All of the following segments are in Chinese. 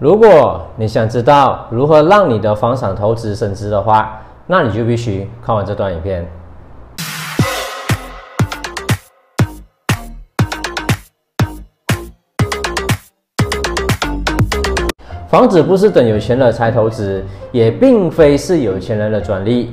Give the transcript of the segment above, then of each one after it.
如果你想知道如何让你的房产投资升值的话，那你就必须看完这段影片。房子不是等有钱了才投资，也并非是有钱人的专利。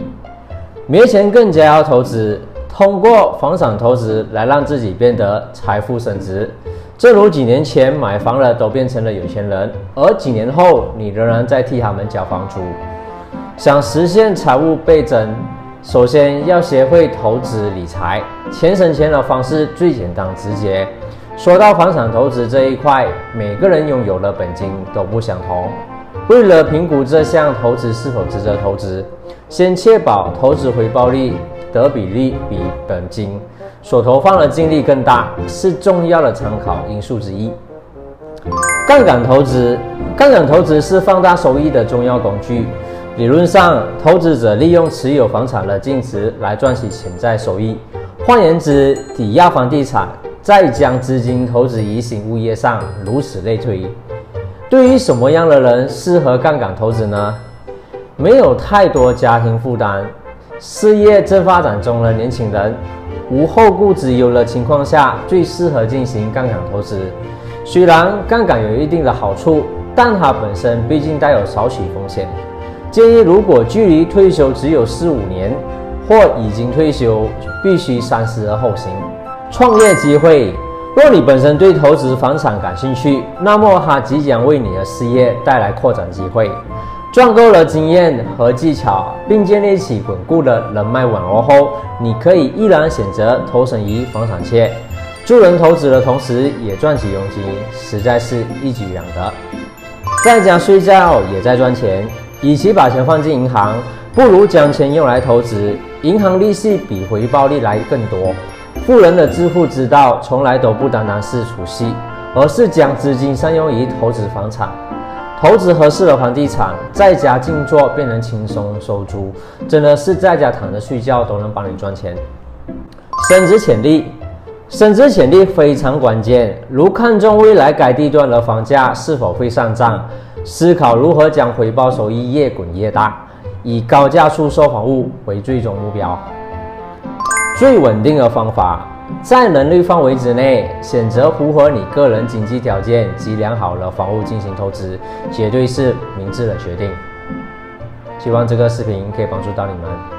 没钱更加要投资，通过房产投资来让自己变得财富升值。正如几年前买房了都变成了有钱人，而几年后你仍然在替他们交房租。想实现财务倍增，首先要学会投资理财。钱省钱的方式最简单直接。说到房产投资这一块，每个人拥有的本金都不相同。为了评估这项投资是否值得投资，先确保投资回报率的比例比本金。所投放的精力更大，是重要的参考因素之一。杠杆投资，杠杆投资是放大收益的重要工具。理论上，投资者利用持有房产的净值来赚取潜在收益。换言之，抵押房地产，再将资金投资于新物业上，如此类推。对于什么样的人适合杠杆投资呢？没有太多家庭负担，事业正发展中的年轻人。无后顾之忧的情况下，最适合进行杠杆投资。虽然杠杆有一定的好处，但它本身毕竟带有少许风险。建议如果距离退休只有四五年，或已经退休，必须三思而后行。创业机会：若你本身对投资房产感兴趣，那么它即将为你的事业带来扩展机会。赚够了经验和技巧，并建立起稳固的人脉网络后，你可以毅然选择投身于房产界，助人投资的同时也赚取佣金，实在是一举两得。在家睡觉也在赚钱，与其把钱放进银行，不如将钱用来投资。银行利息比回报率来更多。富人的致富之道，从来都不单单是储蓄，而是将资金善用于投资房产。投资合适的房地产，在家静坐便能轻松收租，真的是在家躺着睡觉都能帮你赚钱。升值潜力，升值潜力非常关键。如看中未来该地段的房价是否会上涨，思考如何将回报收益越滚越大，以高价出售房屋为最终目标。最稳定的方法。在能力范围之内，选择符合你个人经济条件及良好的房屋进行投资，绝对是明智的决定。希望这个视频可以帮助到你们。